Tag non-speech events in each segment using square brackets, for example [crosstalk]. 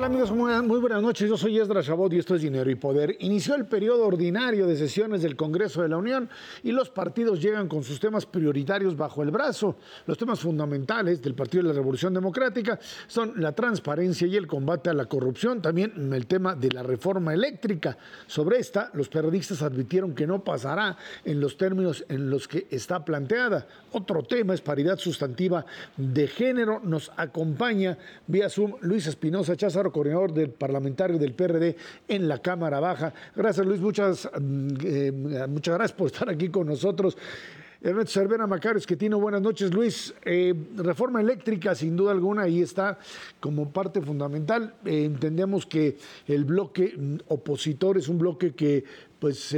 tal amigos? Muy, buenas noches. Yo soy Esdras Chabot y esto es Dinero y Poder. Inició el periodo ordinario de sesiones del Congreso de la Unión y los partidos llegan con sus temas prioritarios bajo el brazo. Los temas fundamentales del Partido de la Revolución Democrática son la transparencia y el combate a la corrupción, también el tema de la reforma eléctrica. Sobre esta, los periodistas advirtieron que no pasará en los términos en los que está planteada. Otro tema es paridad sustantiva de género. Nos acompaña vía Zoom Luis Espinosa Cházaro coordinador del parlamentario del PRD en la Cámara Baja. Gracias, Luis. Muchas, mm, eh, muchas gracias por estar aquí con nosotros. Ernesto Cervera Macarios, que tiene buenas noches. Luis, eh, reforma eléctrica, sin duda alguna, ahí está como parte fundamental. Eh, entendemos que el bloque mm, opositor es un bloque que, pues,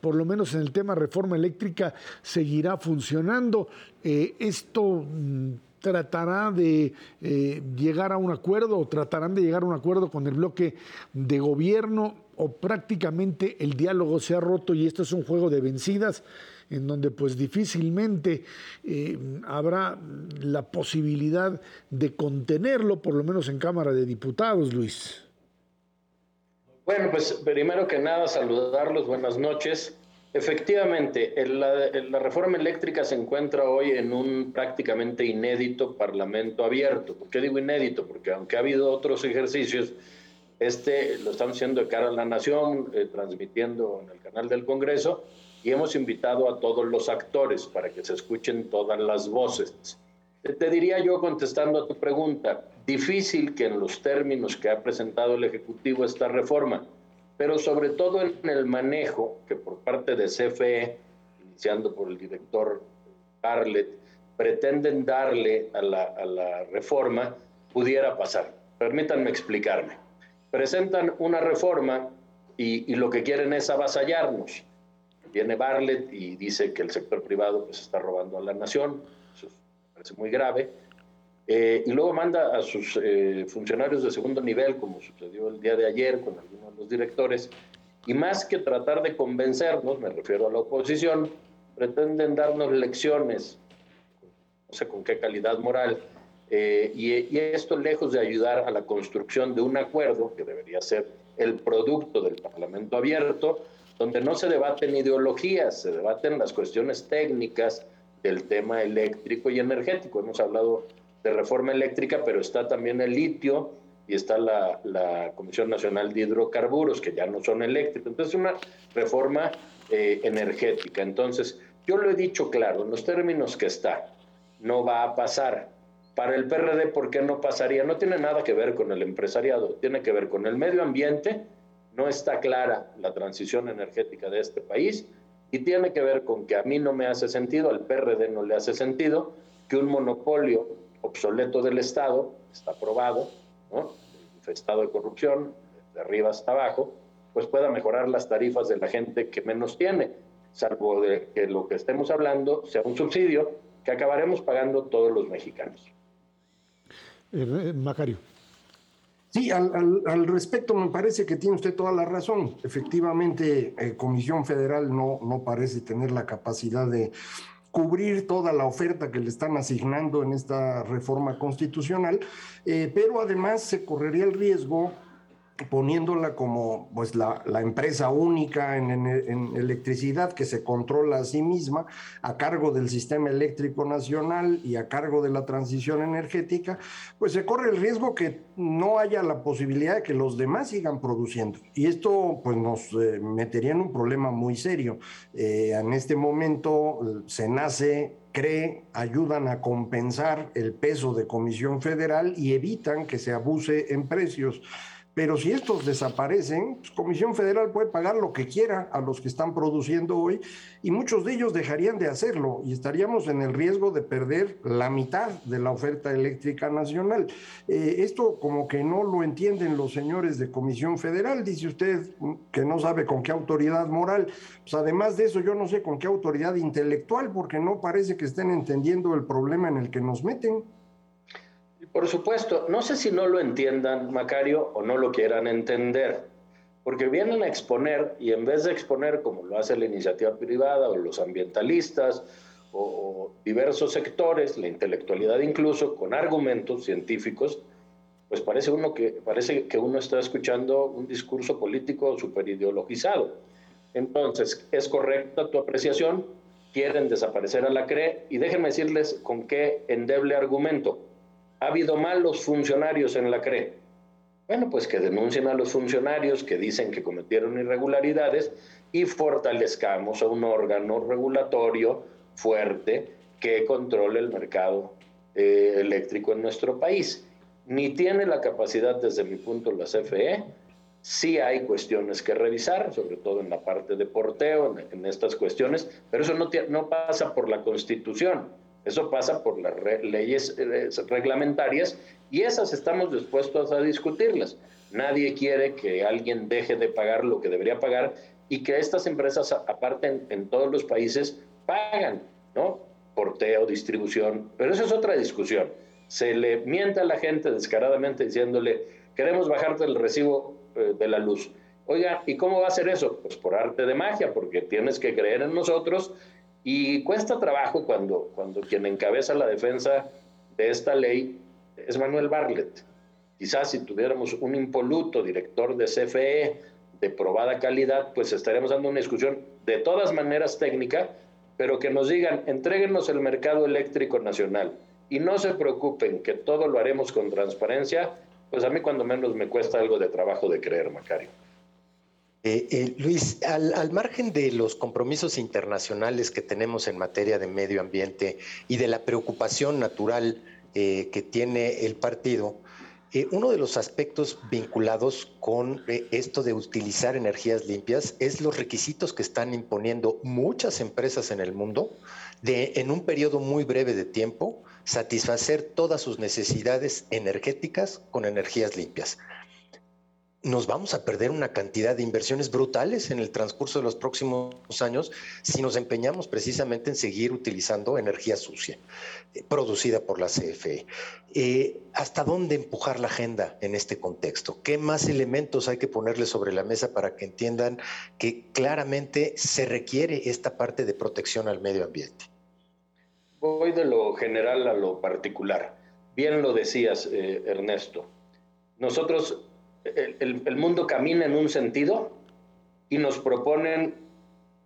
por lo menos en el tema reforma eléctrica, seguirá funcionando. esto mm, tratará de eh, llegar a un acuerdo o tratarán de llegar a un acuerdo con el bloque de gobierno o prácticamente el diálogo se ha roto y esto es un juego de vencidas en donde pues difícilmente eh, habrá la posibilidad de contenerlo, por lo menos en Cámara de Diputados, Luis. Bueno, pues primero que nada saludarlos, buenas noches. Efectivamente, la, reforma eléctrica se encuentra hoy en un prácticamente inédito parlamento abierto. ¿Por qué digo inédito? Porque aunque ha habido otros ejercicios, este lo estamos haciendo de cara a la nación, eh, transmitiendo en el canal del Congreso, y hemos invitado a todos los actores para que se escuchen todas las voces. Te diría yo, contestando a tu pregunta, difícil que en los términos que ha presentado el Ejecutivo esta reforma, pero sobre todo en el manejo que por parte de CFE, iniciando por el director Barlett, pretenden darle a la, reforma, pudiera pasar. Permítanme explicarme. Presentan una reforma y, lo que quieren es avasallarnos. Viene Barlett y dice que el sector privado pues, está robando a la nación, eso me parece muy grave, eh, y luego manda a sus eh, funcionarios de segundo nivel, como sucedió el día de ayer con algunos de los directores, y más que tratar de convencernos, me refiero a la oposición, pretenden darnos lecciones, no sé con qué calidad moral, eh, y, y, esto lejos de ayudar a la construcción de un acuerdo que debería ser el producto del Parlamento abierto, donde no se debaten ideologías, se debaten las cuestiones técnicas del tema eléctrico y energético. Hemos hablado de reforma eléctrica, pero está también el litio y está la, Comisión Nacional de Hidrocarburos, que ya no son eléctricos. Entonces, una reforma eh, energética. Entonces, yo lo he dicho claro, en los términos que está, no va a pasar. Para el PRD, ¿por qué no pasaría? No tiene nada que ver con el empresariado, tiene que ver con el medio ambiente, no está clara la transición energética de este país y tiene que ver con que a mí no me hace sentido, al PRD no le hace sentido que un monopolio obsoleto del Estado, está aprobado, ¿no? estado de corrupción, de arriba hasta abajo, pues pueda mejorar las tarifas de la gente que menos tiene, salvo de que lo que estemos hablando sea un subsidio que acabaremos pagando todos los mexicanos. Eh, eh, Macario. Sí, al, respecto me parece que tiene usted toda la razón. Efectivamente, eh, Comisión Federal no, no parece tener la capacidad de cubrir toda la oferta que le están asignando en esta reforma constitucional, eh, pero además se correría el riesgo poniéndola como pues la, empresa única en, electricidad que se controla a sí misma a cargo del sistema eléctrico nacional y a cargo de la transición energética, pues se corre el riesgo que no haya la posibilidad de que los demás sigan produciendo. Y esto pues nos eh, metería en un problema muy serio. Eh, en este momento se nace cree, ayudan a compensar el peso de Comisión Federal y evitan que se abuse en precios. Pero si estos desaparecen, pues, Comisión Federal puede pagar lo que quiera a los que están produciendo hoy y muchos de ellos dejarían de hacerlo y estaríamos en el riesgo de perder la mitad de la oferta eléctrica nacional. Eh, esto como que no lo entienden los señores de Comisión Federal, dice usted que no sabe con qué autoridad moral. Pues además de eso, yo no sé con qué autoridad intelectual, porque no parece que estén entendiendo el problema en el que nos meten. Por supuesto, no sé si no lo entiendan, Macario, o no lo quieran entender, porque vienen a exponer y en vez de exponer como lo hace la iniciativa privada o los ambientalistas o, diversos sectores, la intelectualidad incluso, con argumentos científicos, pues parece, uno que, parece que uno está escuchando un discurso político súper ideologizado. Entonces, es correcta tu apreciación, quieren desaparecer a la CRE y déjenme decirles con qué endeble argumento. Ha habido malos funcionarios en la CRE. Bueno, pues que denuncien a los funcionarios que dicen que cometieron irregularidades y fortalezcamos a un órgano regulatorio fuerte que controle el mercado eh, eléctrico en nuestro país. Ni tiene la capacidad, desde mi punto, la CFE, Sí hay cuestiones que revisar, sobre todo en la parte de porteo, en, estas cuestiones, pero eso no, no, pasa por la Constitución, eso pasa por las leyes eh, reglamentarias y esas estamos dispuestos a discutirlas. Nadie quiere que alguien deje de pagar lo que debería pagar y que estas empresas, aparte en, todos los países, pagan, ¿no? Porteo, distribución, pero eso es otra discusión. Se le miente a la gente descaradamente diciéndole, queremos bajarte el recibo eh, de la luz. Oiga, ¿y cómo va a ser eso? Pues por arte de magia, porque tienes que creer en nosotros y cuesta trabajo cuando, cuando quien encabeza la defensa de esta ley es Manuel Barlet. Quizás si tuviéramos un impoluto director de CFE de probada calidad, pues estaríamos dando una discusión de todas maneras técnica, pero que nos digan, entréguenos el mercado eléctrico nacional y no se preocupen que todo lo haremos con transparencia pues a mí cuando menos me cuesta algo de trabajo de creer, Macario. Eh, eh, Luis, al, margen de los compromisos internacionales que tenemos en materia de medio ambiente y de la preocupación natural eh, que tiene el partido, uno de los aspectos vinculados con esto de utilizar energías limpias es los requisitos que están imponiendo muchas empresas en el mundo de, en un periodo muy breve de tiempo, satisfacer todas sus necesidades energéticas con energías limpias. Nos vamos a perder una cantidad de inversiones brutales en el transcurso de los próximos años si nos empeñamos precisamente en seguir utilizando energía sucia eh, producida por la CFE. Eh, ¿Hasta dónde empujar la agenda en este contexto? ¿Qué más elementos hay que ponerle sobre la mesa para que entiendan que claramente se requiere esta parte de protección al medio ambiente? Voy de lo general a lo particular. Bien lo decías, eh, Ernesto. Nosotros, el, mundo camina en un sentido y nos proponen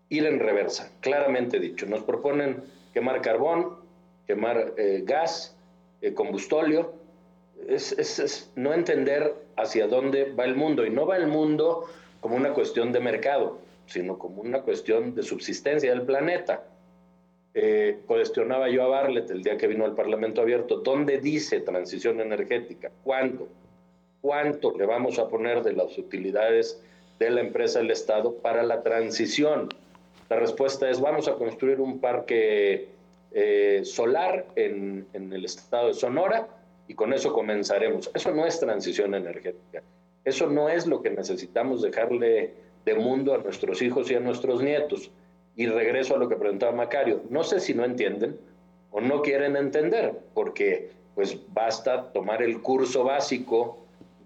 ir en reversa, claramente dicho. Nos proponen quemar carbón, quemar eh, gas, eh, combustóleo. Es, es, no entender hacia dónde va el mundo. Y no va el mundo como una cuestión de mercado, sino como una cuestión de subsistencia del planeta eh, cuestionaba yo a Barlet el día que vino al Parlamento Abierto, ¿dónde dice transición energética? ¿Cuándo? ¿Cuánto le vamos a poner de las utilidades de la empresa del Estado para la transición? La respuesta es, vamos a construir un parque eh, solar en, en el estado de Sonora y con eso comenzaremos. Eso no es transición energética. Eso no es lo que necesitamos dejarle de mundo a nuestros hijos y a nuestros nietos. Y regreso a lo que preguntaba Macario. No sé si no entienden o no quieren entender, porque pues basta tomar el curso básico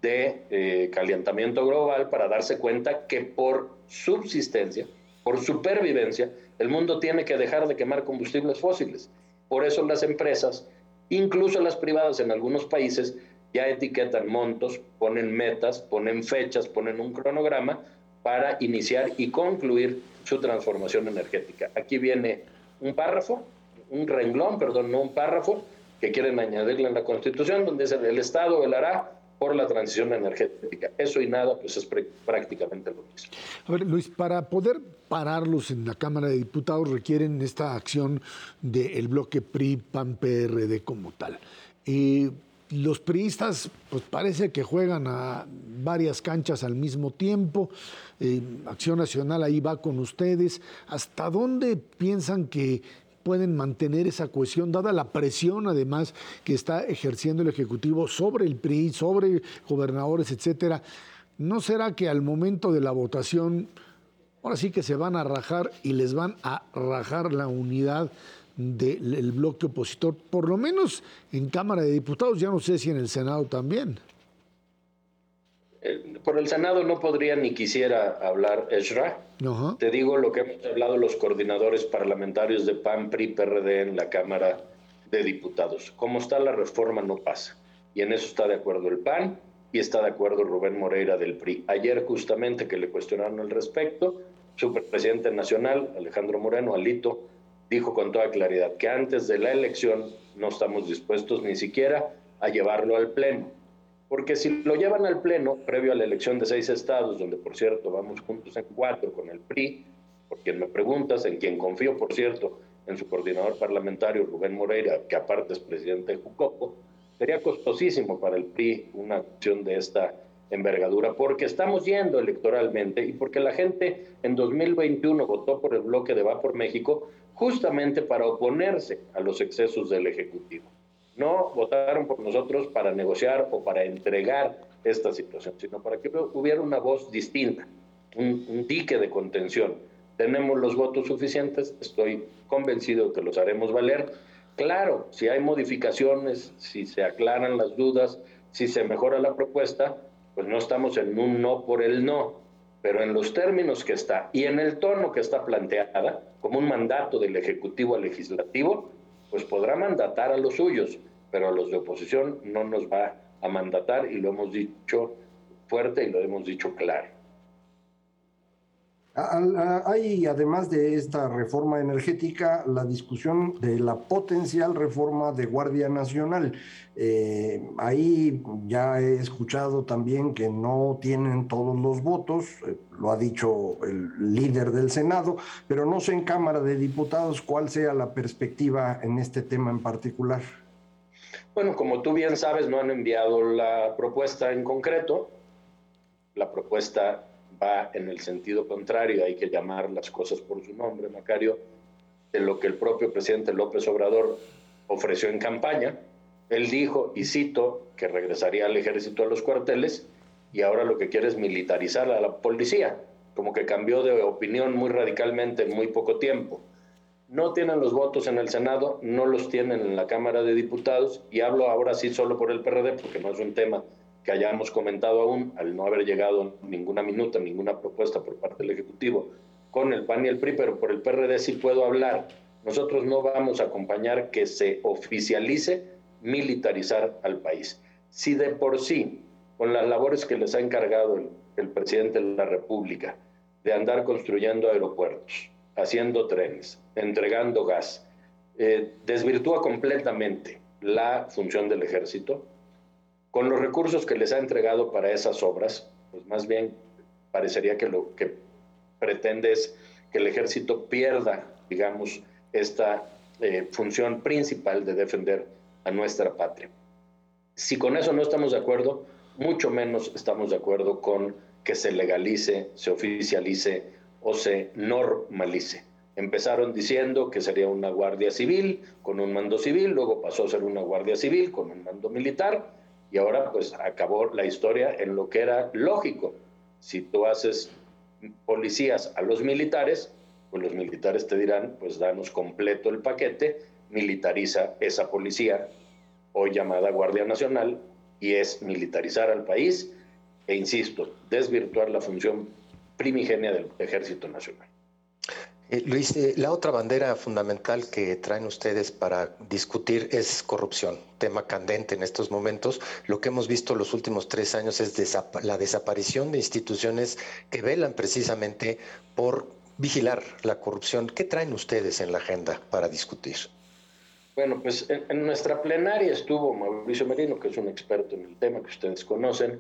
de eh, calentamiento global para darse cuenta que por subsistencia, por supervivencia, el mundo tiene que dejar de quemar combustibles fósiles. Por eso las empresas, incluso las privadas en algunos países, ya etiquetan montos, ponen metas, ponen fechas, ponen un cronograma para iniciar y concluir su transformación energética. Aquí viene un párrafo, un renglón, perdón, no un párrafo, que quieren añadirle en la Constitución, donde dice el Estado velará por la transición energética. Eso y nada, pues es prácticamente lo mismo. A ver, Luis, para poder pararlos en la Cámara de Diputados requieren esta acción del bloque PRI-PAN-PRD como tal. Y los priistas, pues parece que juegan a varias canchas al mismo tiempo. Eh, Acción Nacional ahí va con ustedes. ¿Hasta dónde piensan que pueden mantener esa cohesión, dada la presión además que está ejerciendo el Ejecutivo sobre el PRI, sobre gobernadores, etcétera? ¿No será que al momento de la votación, ahora sí que se van a rajar y les van a rajar la unidad? del bloque opositor, por lo menos en Cámara de Diputados, ya no sé si en el Senado también. Eh, por el Senado no podría ni quisiera hablar Ezra. Te digo lo que hemos hablado los coordinadores parlamentarios de PAN, PRI, PRD en la Cámara de Diputados. Como está la reforma no pasa. Y en eso está de acuerdo el PAN y está de acuerdo Rubén Moreira del PRI. Ayer justamente que le cuestionaron al respecto, su presidente nacional, Alejandro Moreno, Alito, dijo con toda claridad que antes de la elección no estamos dispuestos ni siquiera a llevarlo al Pleno. Porque si lo llevan al Pleno, previo a la elección de seis estados, donde por cierto vamos juntos en cuatro con el PRI, por quien me preguntas, en quien confío, por cierto, en su coordinador parlamentario, Rubén Moreira, que aparte es presidente de Jucopo, sería costosísimo para el PRI una acción de esta envergadura, porque estamos yendo electoralmente y porque la gente en 2021 votó por el bloque de Va por México justamente para oponerse a los excesos del Ejecutivo. No votaron por nosotros para negociar o para entregar esta situación, sino para que hubiera una voz distinta, un, dique de contención. Tenemos los votos suficientes, estoy convencido que los haremos valer. Claro, si hay modificaciones, si se aclaran las dudas, si se mejora la propuesta, pues no estamos en un no por el no, pero en los términos que está y en el tono que está planteada, como un mandato del Ejecutivo al Legislativo, pues podrá mandatar a los suyos, pero a los de oposición no nos va a mandatar y lo hemos dicho fuerte y lo hemos dicho claro. Hay, además de esta reforma energética, la discusión de la potencial reforma de Guardia Nacional. Eh, ahí ya he escuchado también que no tienen todos los votos, eh, lo ha dicho el líder del Senado, pero no sé en Cámara de Diputados cuál sea la perspectiva en este tema en particular. Bueno, como tú bien sabes, no han enviado la propuesta en concreto. La propuesta va en el sentido contrario, hay que llamar las cosas por su nombre, Macario, de lo que el propio presidente López Obrador ofreció en campaña. Él dijo, y cito, que regresaría al ejército a los cuarteles y ahora lo que quiere es militarizar a la policía, como que cambió de opinión muy radicalmente en muy poco tiempo. No tienen los votos en el Senado, no los tienen en la Cámara de Diputados y hablo ahora sí solo por el PRD porque no es un tema que hayamos comentado aún, al no haber llegado ninguna minuta, ninguna propuesta por parte del Ejecutivo con el PAN y el PRI, pero por el PRD sí puedo hablar. Nosotros no vamos a acompañar que se oficialice militarizar al país. Si de por sí, con las labores que les ha encargado el, presidente de la República, de andar construyendo aeropuertos, haciendo trenes, entregando gas, eh, desvirtúa completamente la función del ejército, con los recursos que les ha entregado para esas obras, pues más bien parecería que lo que pretende es que el ejército pierda, digamos, esta eh, función principal de defender a nuestra patria. Si con eso no estamos de acuerdo, mucho menos estamos de acuerdo con que se legalice, se oficialice o se normalice. Empezaron diciendo que sería una guardia civil con un mando civil, luego pasó a ser una guardia civil con un mando militar, y ahora pues acabó la historia en lo que era lógico. Si tú haces policías a los militares, pues los militares te dirán, pues danos completo el paquete, militariza esa policía, hoy llamada Guardia Nacional, y es militarizar al país e, insisto, desvirtuar la función primigenia del Ejército Nacional. Eh, Luis, eh, la otra bandera fundamental que traen ustedes para discutir es corrupción, tema candente en estos momentos. Lo que hemos visto los últimos tres años es la desaparición de instituciones que velan precisamente por vigilar la corrupción. ¿Qué traen ustedes en la agenda para discutir? Bueno, pues en, en nuestra plenaria estuvo Mauricio Merino, que es un experto en el tema que ustedes conocen.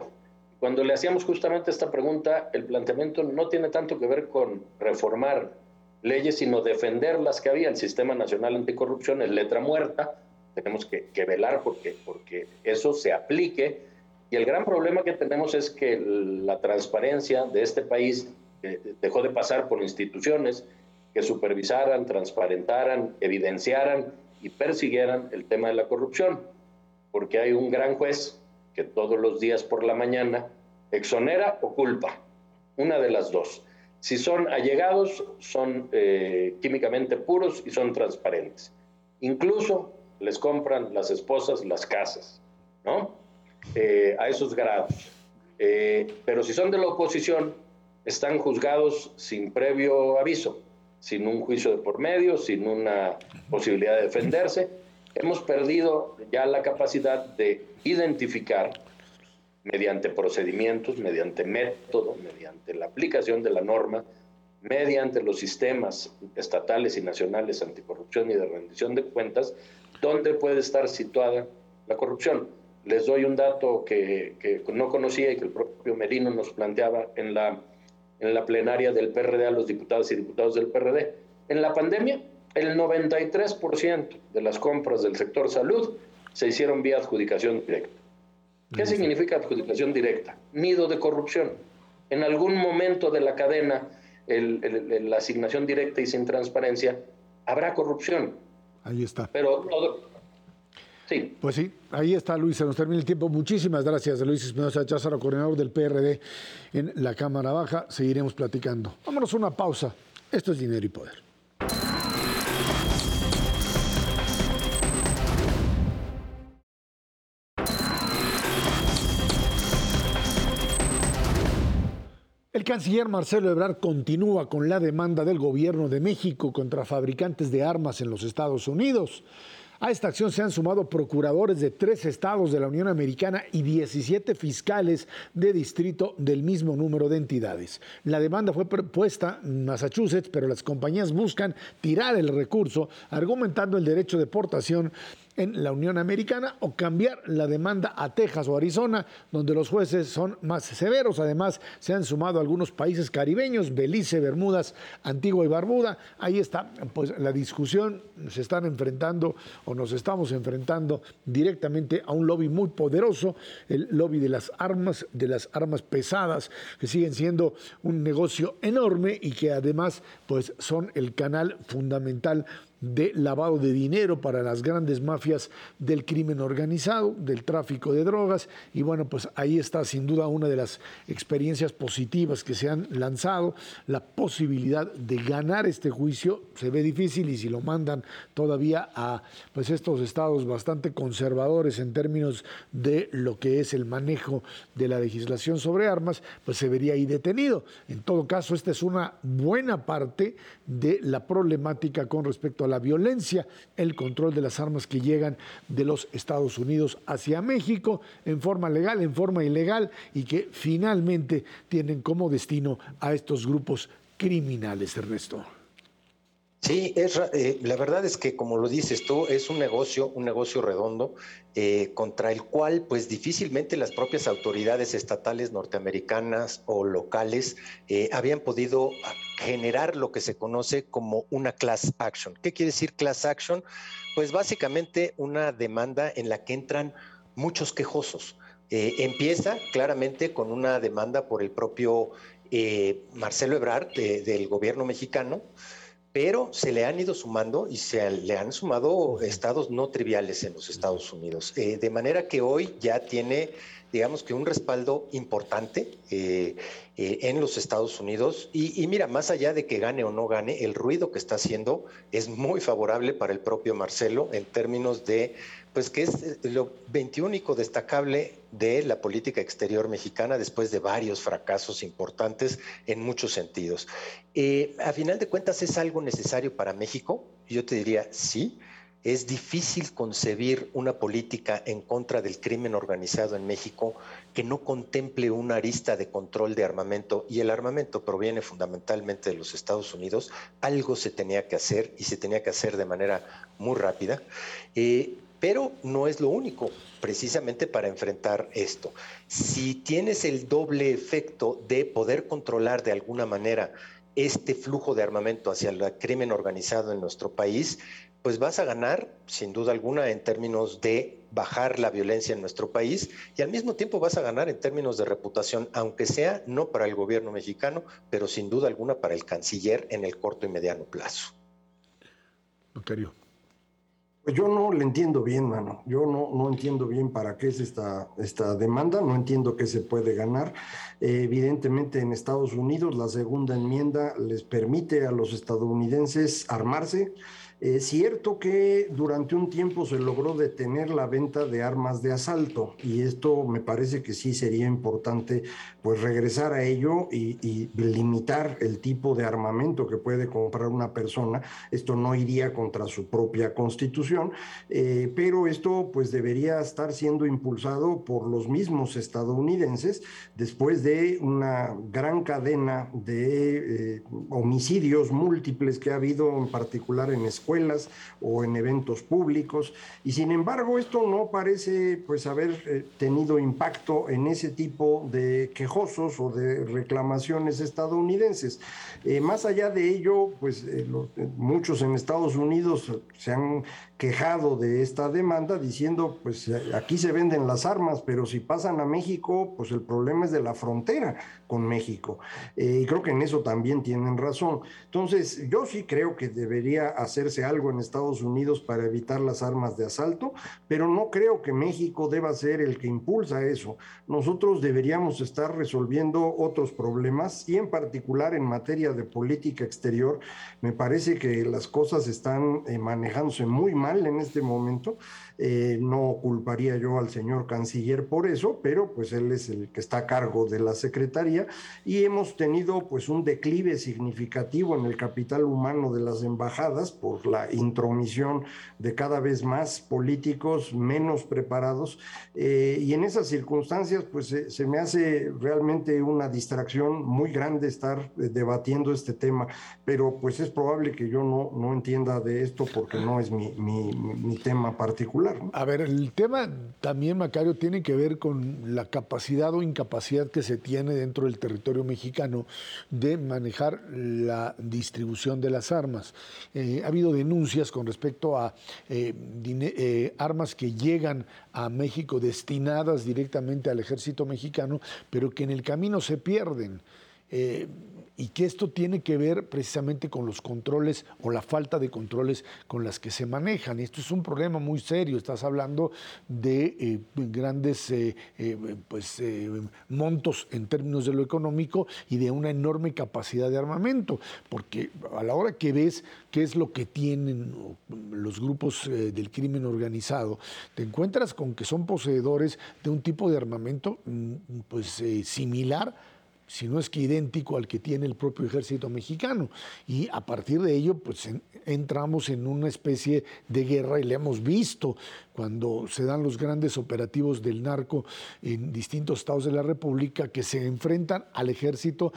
Cuando le hacíamos justamente esta pregunta, el planteamiento no tiene tanto que ver con reformar leyes, sino defender las que había. El Sistema Nacional Anticorrupción es letra muerta, tenemos que, velar porque, porque eso se aplique. Y el gran problema que tenemos es que la transparencia de este país eh, dejó de pasar por instituciones que supervisaran, transparentaran, evidenciaran y persiguieran el tema de la corrupción, porque hay un gran juez que todos los días por la mañana exonera o culpa, una de las dos. Si son allegados, son eh, químicamente puros y son transparentes. Incluso les compran las esposas las casas, ¿no? Eh, a esos grados. Eh, pero si son de la oposición, están juzgados sin previo aviso, sin un juicio de por medio, sin una posibilidad de defenderse. hemos perdido ya la capacidad de identificar mediante procedimientos, mediante método, mediante la aplicación de la norma, mediante los sistemas estatales y nacionales anticorrupción y de rendición de cuentas, dónde puede estar situada la corrupción. Les doy un dato que, que, no conocía y que el propio Merino nos planteaba en la, en la plenaria del PRD a los diputados y diputados del PRD. En la pandemia, el 93% de las compras del sector salud se hicieron vía adjudicación directa. ¿Qué significa adjudicación directa? Nido de corrupción. En algún momento de la cadena, la asignación directa y sin transparencia, habrá corrupción. Ahí está. Pero todo. Sí. Pues sí, ahí está Luis, se nos termina el tiempo. Muchísimas gracias, Luis Espinosa Cházaro, coordinador del PRD en la Cámara Baja. Seguiremos platicando. Vámonos a una pausa. Esto es Dinero y Poder. El canciller Marcelo Ebrard continúa con la demanda del gobierno de México contra fabricantes de armas en los Estados Unidos. A esta acción se han sumado procuradores de tres estados de la Unión Americana y 17 fiscales de distrito del mismo número de entidades. La demanda fue propuesta en Massachusetts, pero las compañías buscan tirar el recurso argumentando el derecho de portación en la Unión Americana o cambiar la demanda a Texas o Arizona, donde los jueces son más severos. Además, se han sumado algunos países caribeños, Belice, Bermudas, Antigua y Barbuda. Ahí está pues la discusión, se están enfrentando o nos estamos enfrentando directamente a un lobby muy poderoso, el lobby de las armas, de las armas pesadas, que siguen siendo un negocio enorme y que además pues son el canal fundamental de lavado de dinero para las grandes mafias del crimen organizado, del tráfico de drogas. Y bueno, pues ahí está sin duda una de las experiencias positivas que se han lanzado. La posibilidad de ganar este juicio se ve difícil y si lo mandan todavía a pues estos estados bastante conservadores en términos de lo que es el manejo de la legislación sobre armas, pues se vería ahí detenido. En todo caso, esta es una buena parte de la problemática con respecto a la violencia, el control de las armas que llegan de los Estados Unidos hacia México en forma legal, en forma ilegal y que finalmente tienen como destino a estos grupos criminales, Ernesto. Sí, eh, la verdad es que como lo dices tú, es un negocio, un negocio redondo eh, contra el cual pues difícilmente las propias autoridades estatales norteamericanas o locales eh, habían podido generar lo que se conoce como una class action. ¿Qué quiere decir class action? Pues básicamente una demanda en la que entran muchos quejosos. empieza claramente con una demanda por el propio Marcelo Ebrard del gobierno mexicano, pero se le han ido sumando y se le han sumado estados no triviales en los Estados Unidos. Eh, de manera que hoy ya tiene, digamos que un respaldo importante eh, eh, en los Estados Unidos. Y, mira, más allá de que gane o no gane, el ruido que está haciendo es muy favorable para el propio Marcelo en términos de, pues que es lo 21 destacable de la política exterior mexicana después de varios fracasos importantes en muchos sentidos. Eh, a final de cuentas, ¿es algo necesario para México? Yo te diría sí. Es difícil concebir una política en contra del crimen organizado en México que no contemple una arista de control de armamento y el armamento proviene fundamentalmente de los Estados Unidos. Algo se tenía que hacer y se tenía que hacer de manera muy rápida. Eh, pero no es lo único, precisamente para enfrentar esto. Si tienes el doble efecto de poder controlar de alguna manera este flujo de armamento hacia el crimen organizado en nuestro país, pues vas a ganar, sin duda alguna, en términos de bajar la violencia en nuestro país y al mismo tiempo vas a ganar en términos de reputación, aunque sea no para el gobierno mexicano, pero sin duda alguna para el canciller en el corto y mediano plazo. Pues yo no le entiendo bien, mano. Yo no, no entiendo bien para qué es esta, esta demanda, no entiendo qué se puede ganar. Eh, evidentemente en Estados Unidos la segunda enmienda les permite a los estadounidenses armarse, Es cierto que durante un tiempo se logró detener la venta de armas de asalto y esto me parece que sí sería importante pues regresar a ello y, limitar el tipo de armamento que puede comprar una persona. Esto no iría contra su propia constitución, eh, pero esto pues debería estar siendo impulsado por los mismos estadounidenses después de una gran cadena de eh, homicidios múltiples que ha habido en particular en escuelas o en eventos públicos y sin embargo esto no parece pues haber eh, tenido impacto en ese tipo de quejosos o de reclamaciones estadounidenses. Eh, más allá de ello, pues eh, muchos en Estados Unidos se han quejado de esta demanda diciendo, pues aquí se venden las armas, pero si pasan a México, pues el problema es de la frontera con México. Eh, y creo que en eso también tienen razón. Entonces, yo sí creo que debería hacerse algo en Estados Unidos para evitar las armas de asalto, pero no creo que México deba ser el que impulsa eso. Nosotros deberíamos estar resolviendo otros problemas y en particular en materia de política exterior, me parece que las cosas están eh, manejándose muy mal en este momento. Eh, no culparía yo al señor canciller por eso, pero pues él es el que está a cargo de la Secretaría y hemos tenido pues un declive significativo en el capital humano de las embajadas por la intromisión de cada vez más políticos menos preparados eh, y en esas circunstancias pues se me hace realmente una distracción muy grande estar eh, debatiendo este tema, pero pues es probable que yo no, no entienda de esto porque no es mi, mi tema particular. A ver, el tema también, Macario, tiene que ver con la capacidad o incapacidad que se tiene dentro del territorio mexicano de manejar la distribución de las armas. Eh, ha habido denuncias con respecto a eh, eh, armas que llegan a México destinadas directamente al ejército mexicano, pero que en el camino se pierden y que esto tiene que ver precisamente con los controles o la falta de controles con las que se manejan. Esto es un problema muy serio, estás hablando de eh, grandes eh, eh, pues, montos en términos de lo económico y de una enorme capacidad de armamento, porque a la hora que ves qué es lo que tienen los grupos del crimen organizado, te encuentras con que son poseedores de un tipo de armamento mm, pues, similar si no es que idéntico al que tiene el propio ejército mexicano. Y a partir de ello, pues entramos en una especie de guerra y le hemos visto cuando se dan los grandes operativos del narco en distintos estados de la República que se enfrentan al ejército,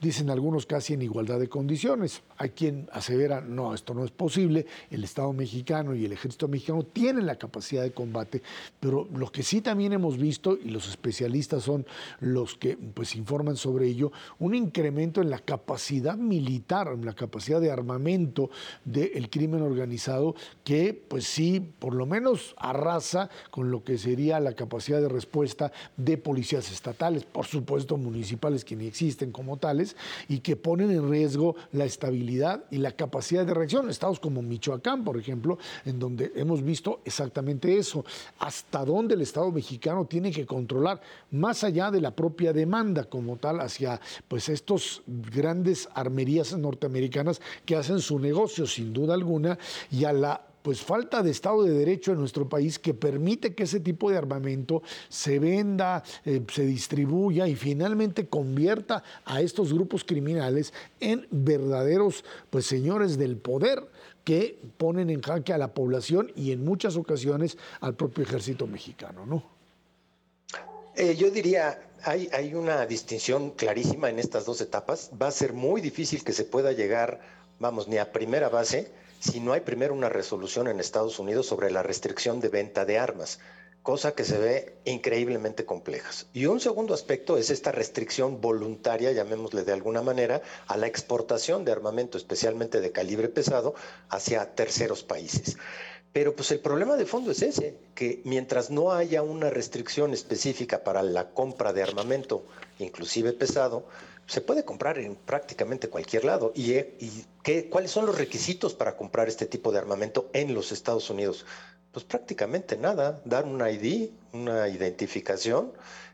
dicen algunos casi en igualdad de condiciones. Hay quien asevera, no, esto no es posible, el Estado mexicano y el ejército mexicano tienen la capacidad de combate, pero lo que sí también hemos visto, y los especialistas son los que pues informan sobre ello, un incremento en la capacidad militar, en la capacidad de armamento del crimen organizado, que pues sí, por lo menos arrasa con lo que sería la capacidad de respuesta de policías estatales, por supuesto municipales que ni existen como tales, y que ponen en riesgo la estabilidad y la capacidad de reacción. Estados como Michoacán, por ejemplo, en donde hemos visto exactamente eso, hasta dónde el Estado mexicano tiene que controlar, más allá de la propia demanda como tal, hacia pues estos grandes armerías norteamericanas que hacen su negocio, sin duda alguna, y a la pues falta de Estado de Derecho en nuestro país que permite que ese tipo de armamento se venda, eh, se distribuya y finalmente convierta a estos grupos criminales en verdaderos pues señores del poder que ponen en jaque a la población y en muchas ocasiones al propio ejército mexicano, ¿no? Eh, yo diría, hay, hay una distinción clarísima en estas dos etapas. Va a ser muy difícil que se pueda llegar, vamos, ni a primera base si no hay primero una resolución en Estados Unidos sobre la restricción de venta de armas, cosa que se ve increíblemente compleja. Y un segundo aspecto es esta restricción voluntaria, llamémosle de alguna manera, a la exportación de armamento, especialmente de calibre pesado, hacia terceros países. Pero pues el problema de fondo es ese, que mientras no haya una restricción específica para la compra de armamento, inclusive pesado, se puede comprar en prácticamente cualquier lado. ¿Y, eh, y qué, cuáles son los requisitos para comprar este tipo de armamento en los Estados Unidos? Pues prácticamente nada, dar un ID, una identificación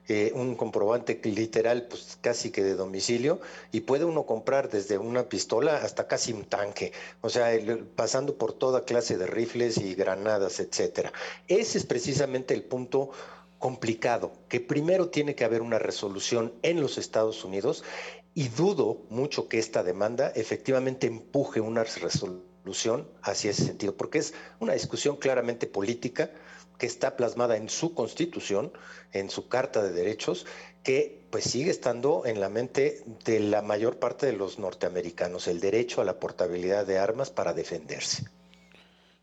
eh, un comprobante literal, pues casi que de domicilio, y puede uno comprar desde una pistola hasta casi un tanque, o sea, pasando por toda clase de rifles y granadas, etcétera. Ese es precisamente el punto complicado, que primero tiene que haber una resolución en los Estados Unidos y dudo mucho que esta demanda efectivamente empuje una resolución hacia ese sentido, porque es una discusión claramente política que está plasmada en su constitución, en su Carta de Derechos, que pues sigue estando en la mente de la mayor parte de los norteamericanos, el derecho a la portabilidad de armas para defenderse.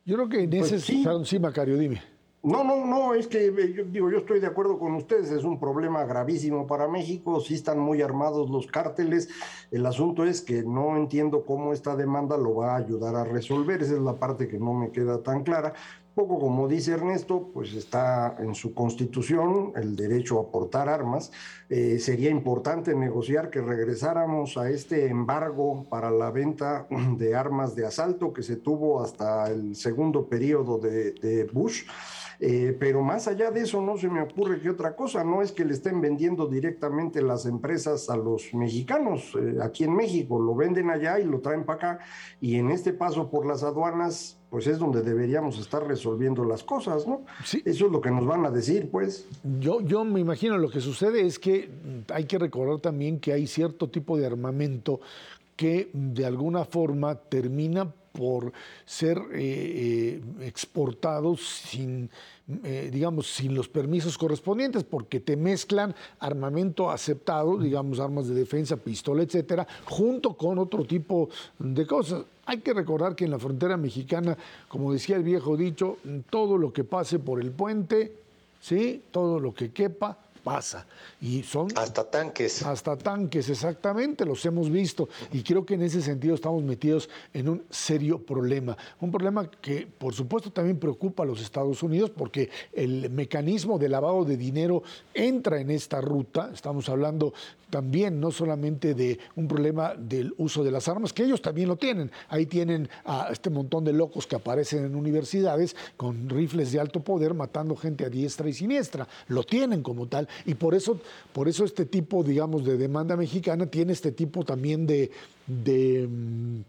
Yo creo que en pues ese... Sí. sí, Macario, dime. No, no, no, es que eh, yo digo, yo estoy de acuerdo con ustedes, es un problema gravísimo para México, sí están muy armados los cárteles, el asunto es que no entiendo cómo esta demanda lo va a ayudar a resolver, esa es la parte que no me queda tan clara, poco como dice Ernesto, pues está en su constitución el derecho a portar armas. Eh, sería importante negociar que regresáramos a este embargo para la venta de armas de asalto que se tuvo hasta el segundo periodo de Bush. Eh, pero más allá de eso no se me ocurre que otra cosa, no es que le estén vendiendo directamente las empresas a los mexicanos eh, aquí en México, lo venden allá y lo traen para acá y en este paso por las aduanas pues es donde deberíamos estar resolviendo las cosas, ¿no? Sí. Eso es lo que nos van a decir, pues. Yo, yo me imagino lo que sucede es que hay que recordar también que hay cierto tipo de armamento que de alguna forma termina por ser eh, exportados sin eh, digamos, sin los permisos correspondientes, porque te mezclan armamento aceptado, digamos, armas de defensa, pistola, etcétera, junto con otro tipo de cosas. Hay que recordar que en la frontera mexicana, como decía el viejo dicho, todo lo que pase por el puente, ¿sí? todo lo que quepa, pasa. Y son... Hasta tanques. Hasta tanques, exactamente, los hemos visto. Y creo que en ese sentido estamos metidos en un serio problema. Un problema que, por supuesto, también preocupa a los Estados Unidos porque el mecanismo de lavado de dinero entra en esta ruta. Estamos hablando también no solamente de un problema del uso de las armas, que ellos también lo tienen. Ahí tienen a este montón de locos que aparecen en universidades con rifles de alto poder matando gente a diestra y siniestra. Lo tienen como tal y por eso, por eso este tipo, digamos, de demanda mexicana tiene este tipo también de, mm,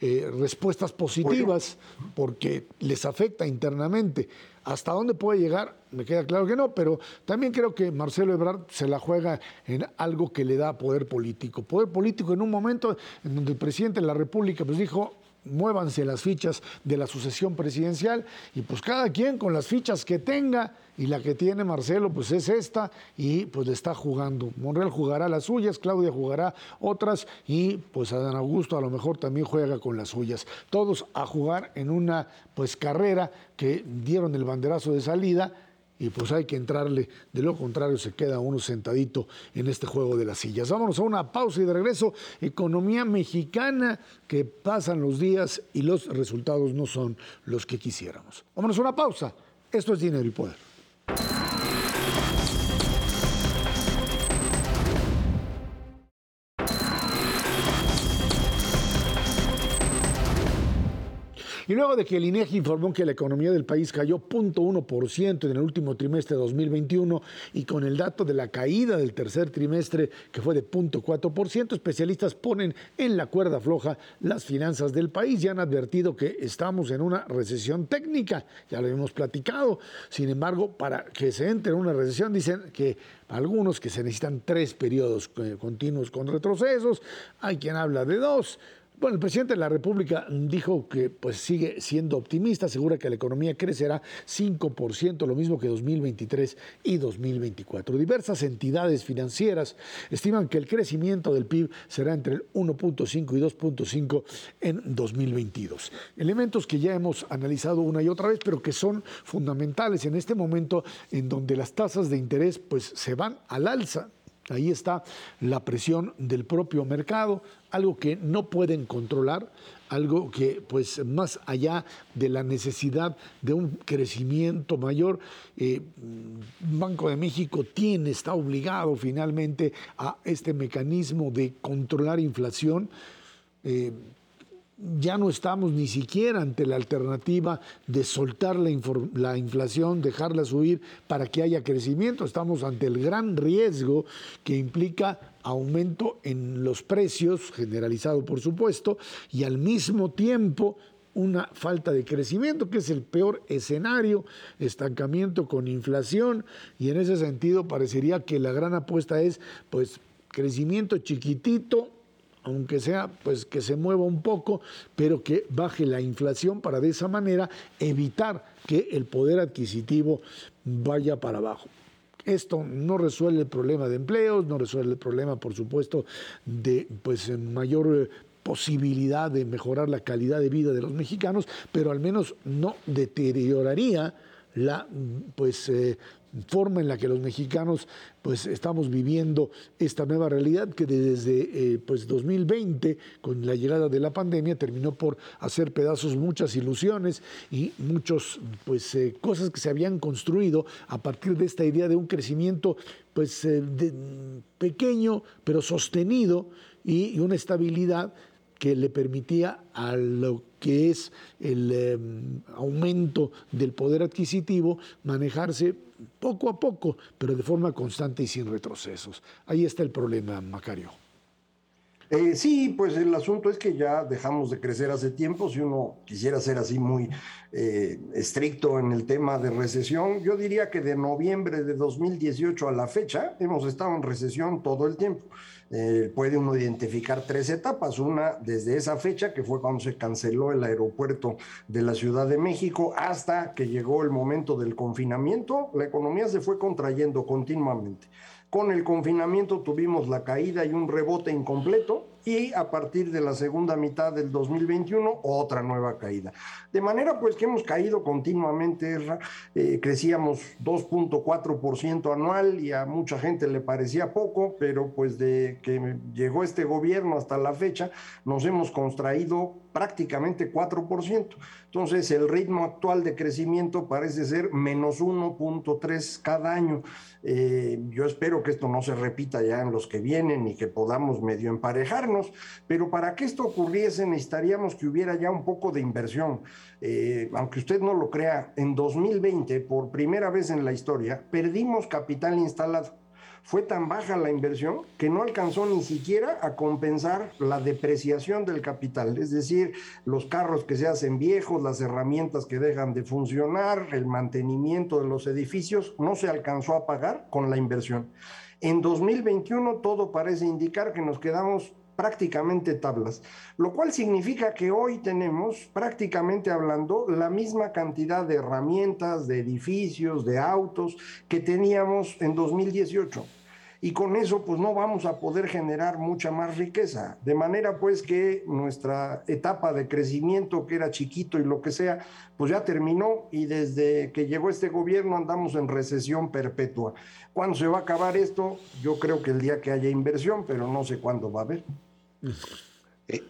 eh, respuestas positivas porque les afecta internamente. ¿Hasta dónde puede llegar? Me queda claro que no, pero también creo que Marcelo Ebrard se la juega en algo que le da poder político. Poder político en un momento en donde el presidente de la República pues dijo, muévanse las fichas de la sucesión presidencial y pues cada quien con las fichas que tenga y la que tiene Marcelo pues es esta y pues le está jugando. Monreal jugará las suyas, Claudia jugará otras y pues Adán Augusto a lo mejor también juega con las suyas. Todos a jugar en una pues carrera que dieron el banderazo de salida y pues hay que entrarle, de lo contrario se queda uno sentadito en este juego de las sillas. Vámonos a una pausa y de regreso, economía mexicana que pasan los días y los resultados no son los que quisiéramos. Vámonos a una pausa, esto es dinero y poder. Y luego de que el INEGI informó que la economía del país cayó 0.1% en el último trimestre de 2021 y con el dato de la caída del tercer trimestre que fue de 0.4%, especialistas ponen en la cuerda floja las finanzas del país y han advertido que estamos en una recesión técnica, ya lo hemos platicado. Sin embargo, para que se entre en una recesión dicen que algunos que se necesitan tres periodos eh, continuos con retrocesos, hay quien habla de dos. Bueno, el presidente de la República dijo que pues, sigue siendo optimista, asegura que la economía crecerá 5%, lo mismo que 2023 y 2024. Diversas entidades financieras estiman que el crecimiento del PIB será entre el 1.5 y 2.5 en 2022. Elementos que ya hemos analizado una y otra vez, pero que son fundamentales en este momento en donde las tasas de interés pues, se van al alza. Ahí está la presión del propio mercado, algo que no pueden controlar, algo que pues más allá de la necesidad de un crecimiento mayor, eh, Banco de México tiene, está obligado finalmente a este mecanismo de controlar inflación. Eh, ya no estamos ni siquiera ante la alternativa de soltar la, la, inflación, dejarla subir para que haya crecimiento. Estamos ante el gran riesgo que implica aumento en los precios, generalizado por supuesto, y al mismo tiempo una falta de crecimiento, que es el peor escenario, estancamiento con inflación, y en ese sentido parecería que la gran apuesta es pues crecimiento chiquitito, aunque sea pues que se mueva un poco, pero que baje la inflación para de esa manera evitar que el poder adquisitivo vaya para abajo. Esto no resuelve el problema de empleos, no resuelve el problema, por supuesto, de pues mayor posibilidad de mejorar la calidad de vida de los mexicanos, pero al menos no deterioraría la pues eh, forma en la que los mexicanos pues estamos viviendo esta nueva realidad que desde eh, pues 2020 con la llegada de la pandemia terminó por hacer pedazos muchas ilusiones y muchos pues eh, cosas que se habían construido a partir de esta idea de un crecimiento pues pequeño pero sostenido y una estabilidad que le permitía a lo que es el em, aumento del poder adquisitivo manejarse poco a poco, pero de forma constante y sin retrocesos. Ahí está el problema, Macario. Eh, sí, pues el asunto es que ya dejamos de crecer hace tiempo. Si uno quisiera ser así muy eh, estricto en el tema de recesión, yo diría que de noviembre de 2018 a la fecha hemos estado en recesión todo el tiempo. Eh, puede uno identificar tres etapas. Una, desde esa fecha, que fue cuando se canceló el aeropuerto de la Ciudad de México, hasta que llegó el momento del confinamiento, la economía se fue contrayendo continuamente. Con el confinamiento tuvimos la caída y un rebote incompleto y a partir de la segunda mitad del 2021 otra nueva caída. De manera pues que hemos caído continuamente, eh, crecíamos 2.4% anual y a mucha gente le parecía poco, pero pues de que llegó este gobierno hasta la fecha nos hemos contraído prácticamente 4%. Entonces el ritmo actual de crecimiento parece ser menos 1.3 cada año. Eh, yo espero que esto no se repita ya en los que vienen y que podamos medio emparejarnos pero para que esto ocurriese necesitaríamos que hubiera ya un poco de inversión. Eh, aunque usted no lo crea, en 2020, por primera vez en la historia, perdimos capital instalado. Fue tan baja la inversión que no alcanzó ni siquiera a compensar la depreciación del capital, es decir, los carros que se hacen viejos, las herramientas que dejan de funcionar, el mantenimiento de los edificios, no se alcanzó a pagar con la inversión. En 2021 todo parece indicar que nos quedamos prácticamente tablas, lo cual significa que hoy tenemos prácticamente hablando la misma cantidad de herramientas, de edificios, de autos que teníamos en 2018 y con eso pues no vamos a poder generar mucha más riqueza. De manera pues que nuestra etapa de crecimiento, que era chiquito y lo que sea, pues ya terminó y desde que llegó este gobierno andamos en recesión perpetua. ¿Cuándo se va a acabar esto? Yo creo que el día que haya inversión, pero no sé cuándo va a haber. Eh,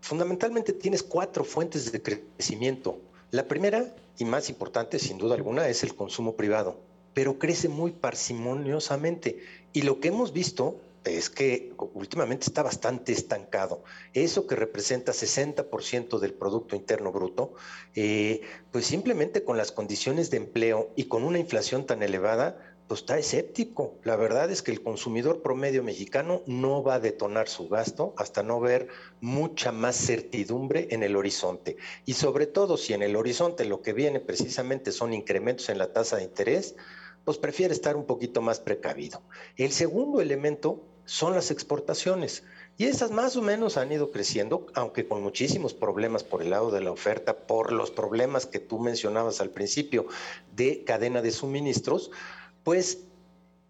fundamentalmente tienes cuatro fuentes de crecimiento. La primera y más importante, sin duda alguna, es el consumo privado pero crece muy parsimoniosamente. Y lo que hemos visto es que últimamente está bastante estancado. Eso que representa 60% del Producto Interno Bruto, eh, pues simplemente con las condiciones de empleo y con una inflación tan elevada, pues está escéptico. La verdad es que el consumidor promedio mexicano no va a detonar su gasto hasta no ver mucha más certidumbre en el horizonte. Y sobre todo si en el horizonte lo que viene precisamente son incrementos en la tasa de interés, pues prefiere estar un poquito más precavido. El segundo elemento son las exportaciones. Y esas más o menos han ido creciendo, aunque con muchísimos problemas por el lado de la oferta, por los problemas que tú mencionabas al principio de cadena de suministros, pues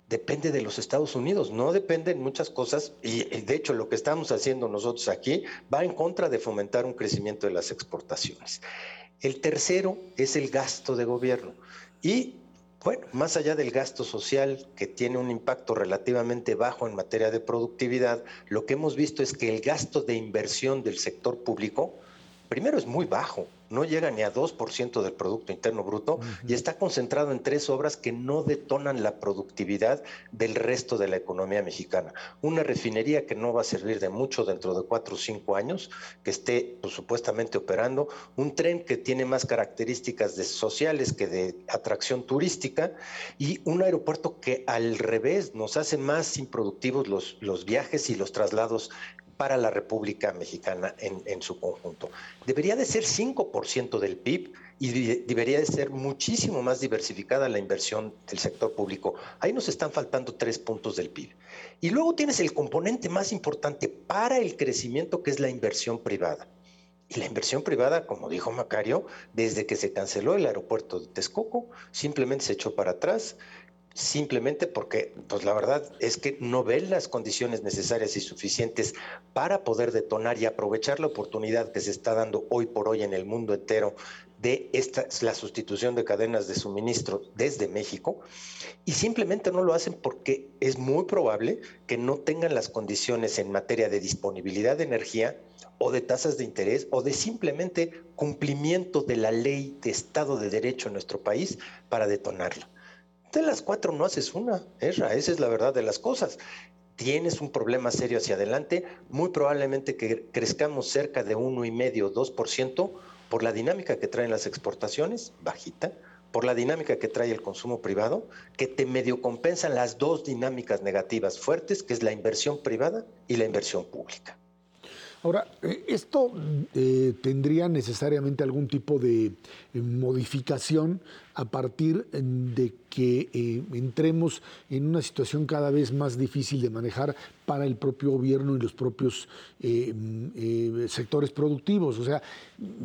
depende de los Estados Unidos, no depende en muchas cosas y de hecho lo que estamos haciendo nosotros aquí va en contra de fomentar un crecimiento de las exportaciones. El tercero es el gasto de gobierno y bueno, más allá del gasto social que tiene un impacto relativamente bajo en materia de productividad, lo que hemos visto es que el gasto de inversión del sector público, primero es muy bajo, no llega ni a 2% del Producto Interno Bruto y está concentrado en tres obras que no detonan la productividad del resto de la economía mexicana. Una refinería que no va a servir de mucho dentro de cuatro o cinco años, que esté pues, supuestamente operando, un tren que tiene más características de sociales que de atracción turística. Y un aeropuerto que al revés nos hace más improductivos los, los viajes y los traslados para la República Mexicana en, su conjunto. Debería de ser 5% del PIB y debería de ser muchísimo más diversificada la inversión del sector público. Ahí nos están faltando tres puntos del PIB. Y luego tienes el componente más importante para el crecimiento, que es la inversión privada. Y la inversión privada, como dijo Macario, desde que se canceló el aeropuerto de Texcoco, simplemente se echó para atrás simplemente porque, pues la verdad es que no ven las condiciones necesarias y suficientes para poder detonar y aprovechar la oportunidad que se está dando hoy por hoy en el mundo entero de esta, la sustitución de cadenas de suministro desde México y simplemente no lo hacen porque es muy probable que no tengan las condiciones en materia de disponibilidad de energía o de tasas de interés o de simplemente cumplimiento de la ley de Estado de Derecho en nuestro país para detonarlo. De las cuatro no haces una, esa es la verdad de las cosas. Tienes un problema serio hacia adelante, muy probablemente que crezcamos cerca de uno y medio, dos por ciento, por la dinámica que traen las exportaciones, bajita, por la dinámica que trae el consumo privado, que te medio compensan las dos dinámicas negativas fuertes, que es la inversión privada y la inversión pública. Ahora, eh, ¿esto eh, tendría necesariamente algún tipo de eh, modificación a partir de que entremos en una situación cada vez más difícil de manejar para el propio gobierno y los propios mm, sectores productivos? O sea,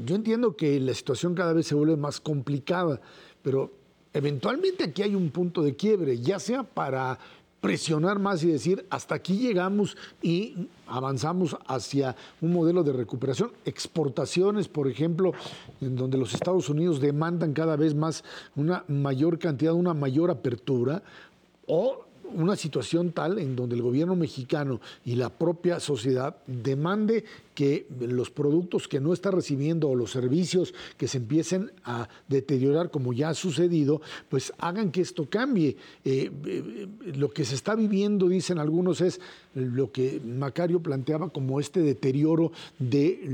yo entiendo que la situación cada vez se vuelve más complicada, pero eventualmente aquí hay un punto de quiebre, ya sea para presionar más y decir, hasta aquí llegamos y avanzamos hacia un modelo de recuperación. Exportaciones, por ejemplo, en donde los Estados Unidos demandan cada vez más una mayor cantidad, una mayor apertura, o una situación tal en donde el gobierno mexicano y la propia sociedad demande que los productos que no está recibiendo o los servicios que se empiecen a deteriorar como ya ha sucedido, pues hagan que esto cambie. Eh, eh, lo que se está viviendo, dicen algunos, es lo que Macario planteaba como este deterioro de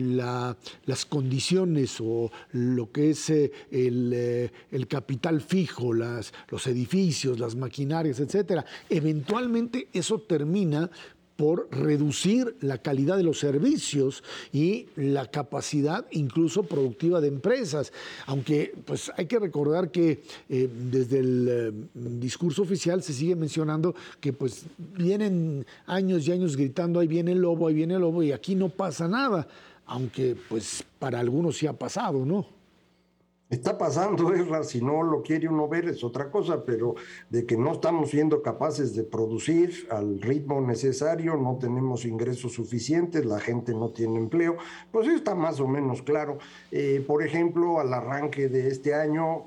las condiciones o lo que es eh, el, capital fijo, las, los edificios, las maquinarias, etcétera eventualmente eso termina por reducir la calidad de los servicios y la capacidad incluso productiva de empresas. Aunque pues hay que recordar que eh, desde el eh, discurso oficial se sigue mencionando que pues vienen años y años gritando ahí viene el lobo, ahí viene el lobo y aquí no pasa nada, aunque pues para algunos sí ha pasado, ¿no? Está pasando, [laughs] Erra, si no lo quiere uno ver es otra cosa, pero de que no estamos siendo capaces de producir al ritmo necesario, no tenemos ingresos suficientes, la gente no tiene empleo, pues está más o menos claro. Eh, por ejemplo, al arranque de este año,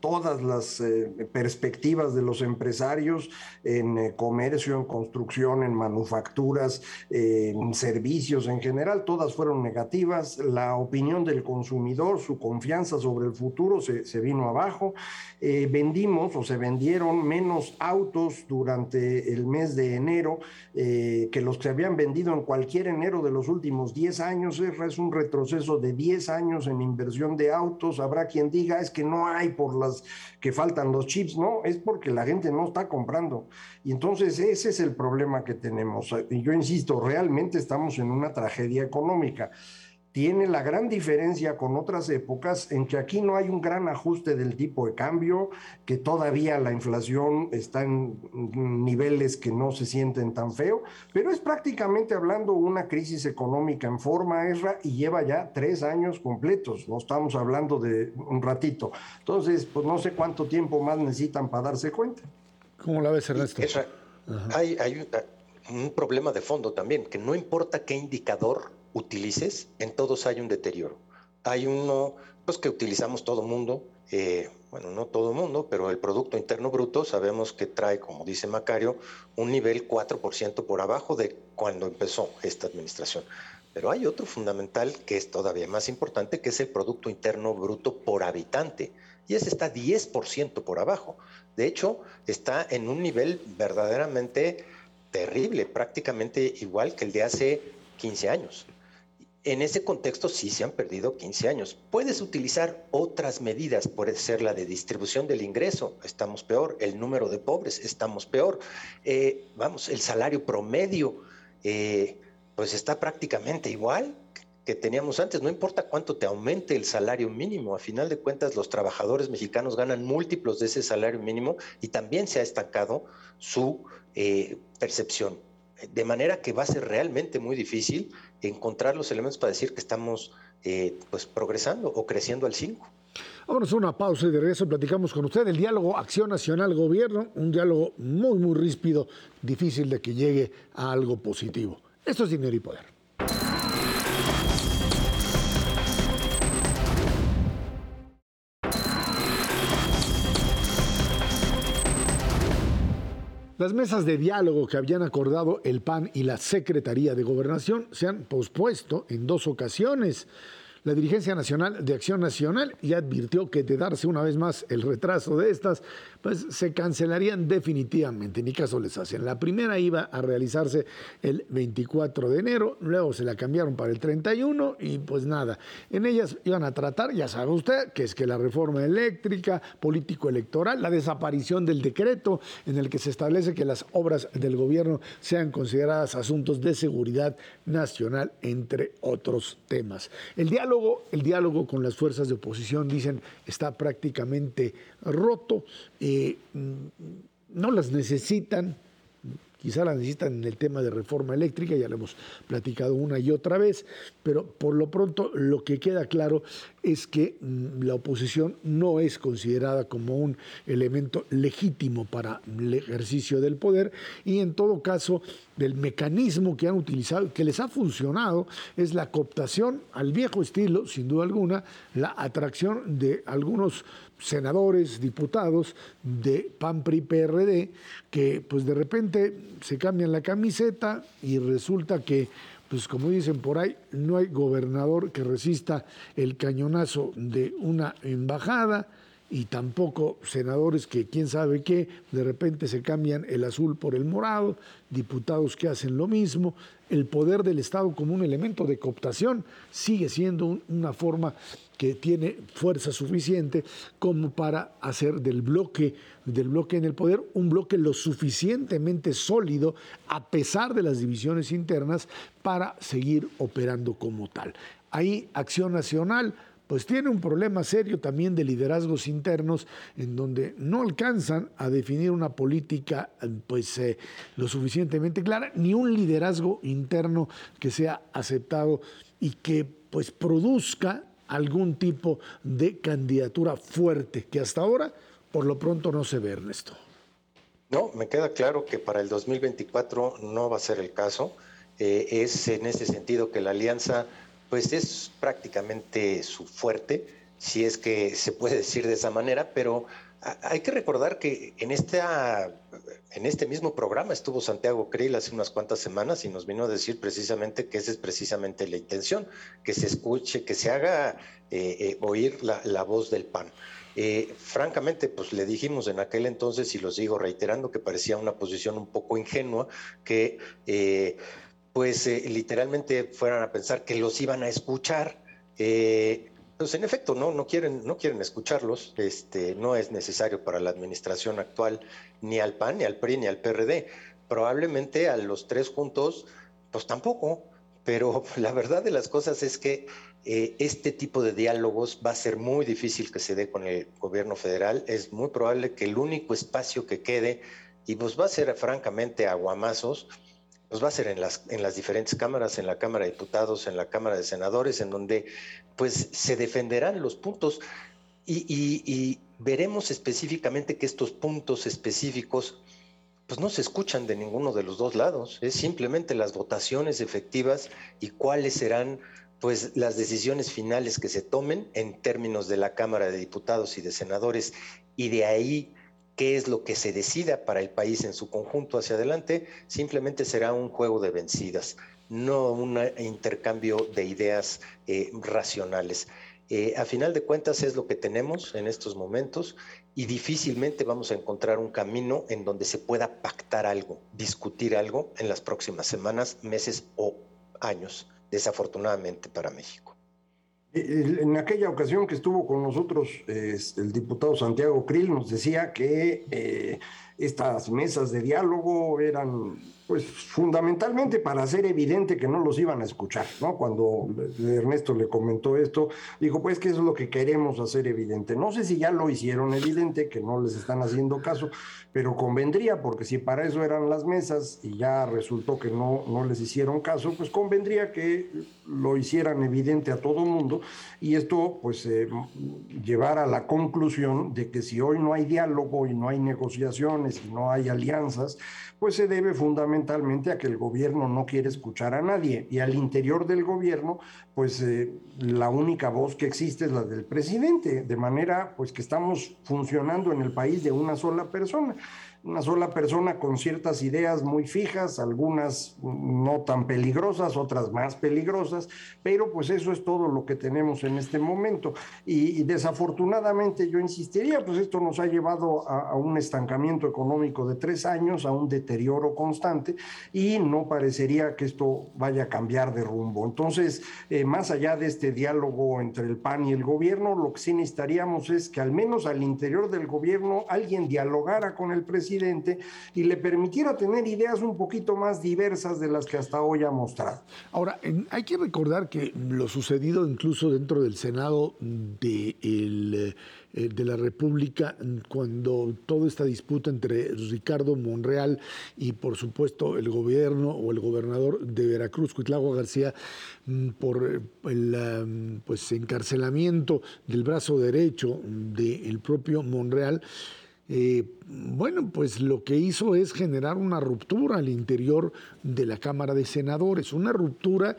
todas las eh, perspectivas de los empresarios en eh, comercio, en construcción, en manufacturas, en servicios en general, todas fueron negativas. La opinión del consumidor, su confianza sobre el futuro se, vino abajo. Eh, vendimos o se vendieron menos autos durante el mes de enero eh, que los que habían vendido en cualquier enero de los últimos 10 años. Es un retroceso de 10 años en inversión de autos. Habrá quien diga es que no hay por las que faltan los chips. No, es porque la gente no está comprando. Y entonces ese es el problema que tenemos. Yo insisto, realmente estamos en una tragedia económica tiene la gran diferencia con otras épocas en que aquí no hay un gran ajuste del tipo de cambio, que todavía la inflación está en niveles que no se sienten tan feo, pero es prácticamente hablando una crisis económica en forma, Esra, y lleva ya tres años completos, no estamos hablando de un ratito. Entonces, pues no sé cuánto tiempo más necesitan para darse cuenta. ¿Cómo la ves, Ernesto? hay, hay un problema de fondo también, que no importa qué indicador utilices, en todos hay un deterioro. Hay uno pues, que utilizamos todo mundo, eh, bueno, no todo el mundo, pero el Producto Interno Bruto sabemos que trae, como dice Macario, un nivel 4% por abajo de cuando empezó esta administración. Pero hay otro fundamental que es todavía más importante, que es el Producto Interno Bruto por habitante. Y ese está 10% por abajo. De hecho, está en un nivel verdaderamente terrible, prácticamente igual que el de hace 15 años. En ese contexto sí se han perdido 15 años. Puedes utilizar otras medidas, puede ser la de distribución del ingreso, estamos peor, el número de pobres, estamos peor. Eh, vamos, el salario promedio, eh, pues está prácticamente igual que teníamos antes. No importa cuánto te aumente el salario mínimo, a final de cuentas los trabajadores mexicanos ganan múltiplos de ese salario mínimo y también se ha estancado su eh, percepción. De manera que va a ser realmente muy difícil encontrar los elementos para decir que estamos eh, pues progresando o creciendo al 5. Vámonos a una pausa y de regreso platicamos con usted el diálogo Acción Nacional Gobierno, un diálogo muy, muy ríspido, difícil de que llegue a algo positivo. Esto es dinero y poder. Las mesas de diálogo que habían acordado el PAN y la Secretaría de Gobernación se han pospuesto en dos ocasiones. La dirigencia nacional de Acción Nacional ya advirtió que de darse una vez más el retraso de estas, pues se cancelarían definitivamente, ni caso les hacen. La primera iba a realizarse el 24 de enero, luego se la cambiaron para el 31 y pues nada, en ellas iban a tratar, ya sabe usted, que es que la reforma eléctrica, político-electoral, la desaparición del decreto en el que se establece que las obras del gobierno sean consideradas asuntos de seguridad nacional, entre otros temas. El diálogo el diálogo con las fuerzas de oposición, dicen, está prácticamente roto, eh, mm, no las necesitan, quizá las necesitan en el tema de reforma eléctrica, ya lo hemos platicado una y otra vez, pero por lo pronto lo que queda claro es que mm, la oposición no es considerada como un elemento legítimo para el ejercicio del poder y en todo caso del mecanismo que han utilizado, que les ha funcionado, es la cooptación al viejo estilo, sin duda alguna, la atracción de algunos senadores, diputados de PAN, PRI, PRD, que pues de repente se cambian la camiseta y resulta que, pues como dicen por ahí, no hay gobernador que resista el cañonazo de una embajada y tampoco senadores que quién sabe qué, de repente se cambian el azul por el morado, diputados que hacen lo mismo, el poder del Estado como un elemento de cooptación sigue siendo una forma que tiene fuerza suficiente como para hacer del bloque, del bloque en el poder un bloque lo suficientemente sólido a pesar de las divisiones internas para seguir operando como tal. Ahí Acción Nacional pues tiene un problema serio también de liderazgos internos en donde no alcanzan a definir una política pues eh, lo suficientemente clara ni un liderazgo interno que sea aceptado y que pues produzca algún tipo de candidatura fuerte que hasta ahora por lo pronto no se ve, Ernesto. No, me queda claro que para el 2024 no va a ser el caso. Eh, es en ese sentido que la alianza pues es prácticamente su fuerte, si es que se puede decir de esa manera, pero hay que recordar que en, esta, en este mismo programa estuvo Santiago Krill hace unas cuantas semanas y nos vino a decir precisamente que esa es precisamente la intención, que se escuche, que se haga eh, eh, oír la, voz del PAN. Eh, francamente, pues le dijimos en aquel entonces, y lo sigo reiterando, que parecía una posición un poco ingenua, que pues literalmente fueran a pensar que los iban a escuchar. Pues en efecto, no, no quieren, no quieren escucharlos. Este, no es necesario para la administración actual ni al PAN, ni al PRI, ni al PRD. Probablemente a los tres juntos, pues tampoco. Pero [laughs] la verdad de las cosas es que eh, este tipo de diálogos va a ser muy difícil que se dé con el gobierno federal. Es muy probable que el único espacio que quede, y pues va a ser francamente aguamazos, pues va a ser en las, en las diferentes cámaras, en la Cámara de Diputados, en la Cámara de Senadores, en donde pues se defenderán los puntos. Y, veremos específicamente que estos puntos específicos pues no se escuchan de ninguno de los dos lados, es simplemente las votaciones efectivas y cuáles serán pues las decisiones finales que se tomen en términos de la Cámara de Diputados y de Senadores. Y de ahí qué es lo que se decida para el país en su conjunto hacia adelante, simplemente será un juego de vencidas, no un intercambio de ideas eh, racionales. Eh, a final de cuentas es lo que tenemos en estos momentos y difícilmente vamos a encontrar un camino en donde se pueda pactar algo, discutir algo en las próximas semanas, meses o años, desafortunadamente para México. En aquella ocasión que estuvo con nosotros el diputado Santiago Krill nos decía que eh, estas mesas de diálogo eran pues fundamentalmente para hacer evidente que no los iban a escuchar, ¿no? Cuando Ernesto le comentó esto, dijo, pues que eso es lo que queremos hacer evidente. No sé si ya lo hicieron evidente, que no les están haciendo caso, pero convendría, porque si para eso eran las mesas y ya resultó que no, no les hicieron caso, pues convendría que lo hicieran evidente a todo mundo y esto pues eh, llevar a la conclusión de que si hoy no hay diálogo y no hay negociaciones y no hay alianzas, pues se debe fundamentalmente a que el gobierno no quiere escuchar a nadie. Y al interior del gobierno, pues eh, la única voz que existe es la del presidente, de manera pues que estamos funcionando en el país de una sola persona una sola persona con ciertas ideas muy fijas, algunas no tan peligrosas, otras más peligrosas, pero pues eso es todo lo que tenemos en este momento. Y, desafortunadamente yo insistiría, pues esto nos ha llevado a, un estancamiento económico de tres años, a un deterioro constante y no parecería que esto vaya a cambiar de rumbo. Entonces, eh, más allá de este diálogo entre el PAN y el gobierno, lo que sí necesitaríamos es que al menos al interior del gobierno alguien dialogara con el presidente y le permitiera tener ideas un poquito más diversas de las que hasta hoy ha mostrado. Ahora, hay que recordar que lo sucedido incluso dentro del Senado de, eh, de la República, cuando toda esta disputa entre Ricardo Monreal y por supuesto el gobierno o el gobernador de Veracruz, Cuitlagua García, mm, por el pues, encarcelamiento del brazo derecho del propio Monreal, eh, bueno, pues lo que hizo es generar una ruptura al interior de la Cámara de Senadores, una ruptura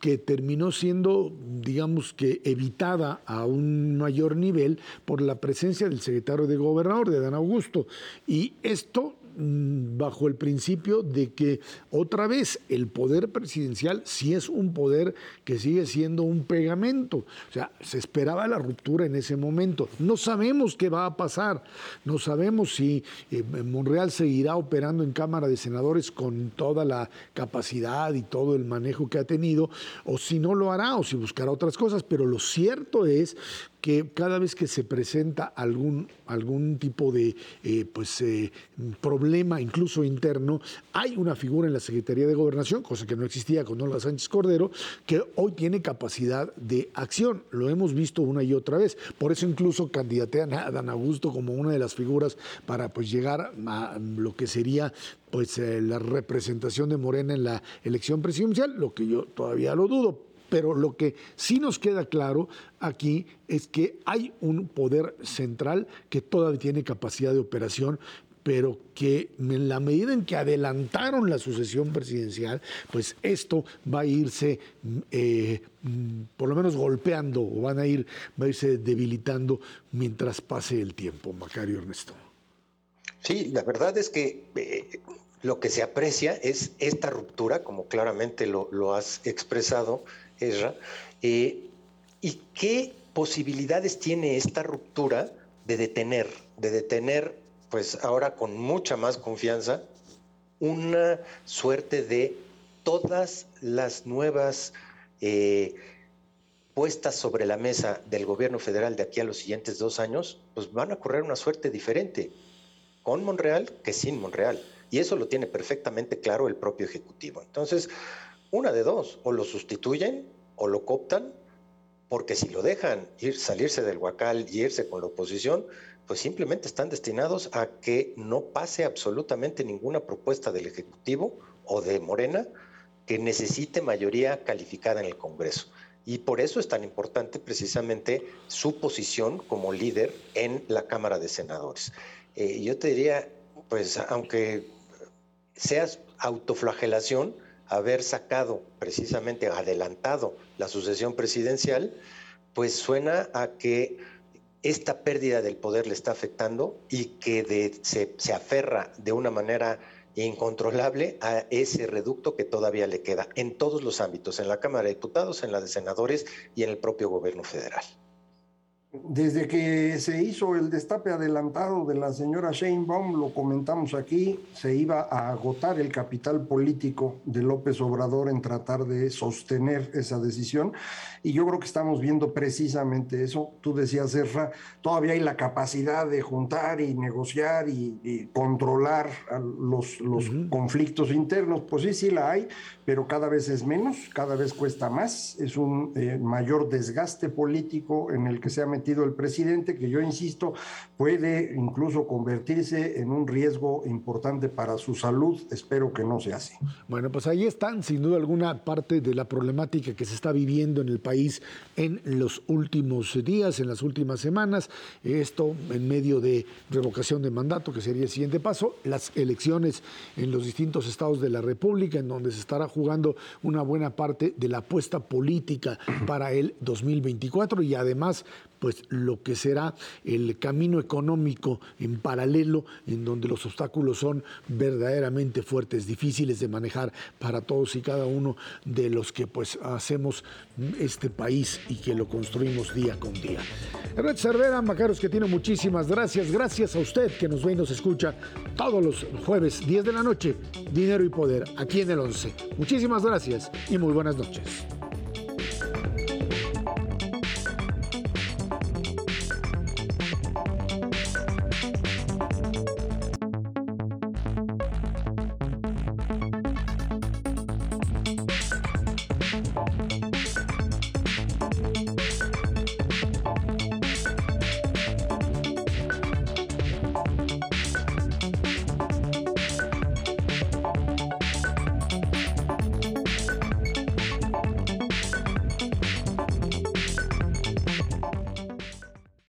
que terminó siendo, digamos que, evitada a un mayor nivel por la presencia del secretario de Gobernador, de Dan Augusto. Y esto bajo el principio de que otra vez el poder presidencial sí es un poder que sigue siendo un pegamento. O sea, se esperaba la ruptura en ese momento. No sabemos qué va a pasar. No sabemos si eh, Monreal seguirá operando en Cámara de Senadores con toda la capacidad y todo el manejo que ha tenido, o si no lo hará, o si buscará otras cosas. Pero lo cierto es que cada vez que se presenta algún, algún tipo de eh, pues, eh, problema, incluso interno, hay una figura en la Secretaría de Gobernación, cosa que no existía con Olga Sánchez Cordero, que hoy tiene capacidad de acción. Lo hemos visto una y otra vez. Por eso incluso candidatean a Dan Augusto como una de las figuras para pues, llegar a lo que sería pues, eh, la representación de Morena en la elección presidencial, lo que yo todavía lo dudo pero lo que sí nos queda claro aquí es que hay un poder central que todavía tiene capacidad de operación, pero que en la medida en que adelantaron la sucesión presidencial, pues esto va a irse, eh, por lo menos golpeando, o van a ir, va a irse debilitando mientras pase el tiempo, Macario Ernesto. Sí, la verdad es que eh, lo que se aprecia es esta ruptura, como claramente lo has expresado, eh, ¿y qué posibilidades tiene esta ruptura de detener, de detener, pues ahora con mucha más confianza, una suerte de todas las nuevas eh, puestas sobre la mesa del gobierno federal de aquí a los siguientes dos años, pues van a correr una suerte diferente con Monreal que sin Monreal. Y eso lo tiene perfectamente claro el propio Ejecutivo. Entonces, una de dos, o lo sustituyen o lo cooptan, porque si lo dejan ir, salirse del huacal y irse con la oposición, pues simplemente están destinados a que no pase absolutamente ninguna propuesta del Ejecutivo o de Morena que necesite mayoría calificada en el Congreso. Y por eso es tan importante precisamente su posición como líder en la Cámara de Senadores. Eh, yo te diría, pues aunque seas autoflagelación, haber sacado precisamente adelantado la sucesión presidencial, pues suena a que esta pérdida del poder le está afectando y que se, se aferra de una manera incontrolable a ese reducto que todavía le queda en todos los ámbitos, en la Cámara de Diputados, en la de Senadores y en el propio gobierno federal. Desde que se hizo el destape adelantado de la señora Sheinbaum, lo comentamos aquí, se iba a agotar el capital político de López Obrador en tratar de sostener esa decisión. Y yo creo que estamos viendo precisamente eso. Tú decías, Serra, todavía hay la capacidad de juntar y negociar y, controlar los, los conflictos internos. Pues sí, sí la hay, pero cada vez es menos, cada vez cuesta más. Es un eh, mayor desgaste político en el que se ha metido el presidente, que yo insisto, puede incluso convertirse en un riesgo importante para su salud. Espero que no sea así. Bueno, pues ahí están, sin duda alguna, parte de la problemática que se está viviendo en el país en los últimos días, en las últimas semanas. Esto en medio de revocación de mandato, que sería el siguiente paso, las elecciones en los distintos estados de la República, en donde se estará una buena parte de la apuesta política para el 2024 y además pues lo que será el camino económico en paralelo, en donde los obstáculos son verdaderamente fuertes, difíciles de manejar para todos y cada uno de los que pues hacemos este país y que lo construimos día con día. Red Cervera, Macaros, que tiene muchísimas gracias. Gracias a usted que nos ve y nos escucha todos los jueves, 10 de la noche, Dinero y Poder, aquí en el 11. Muchísimas gracias y muy buenas noches.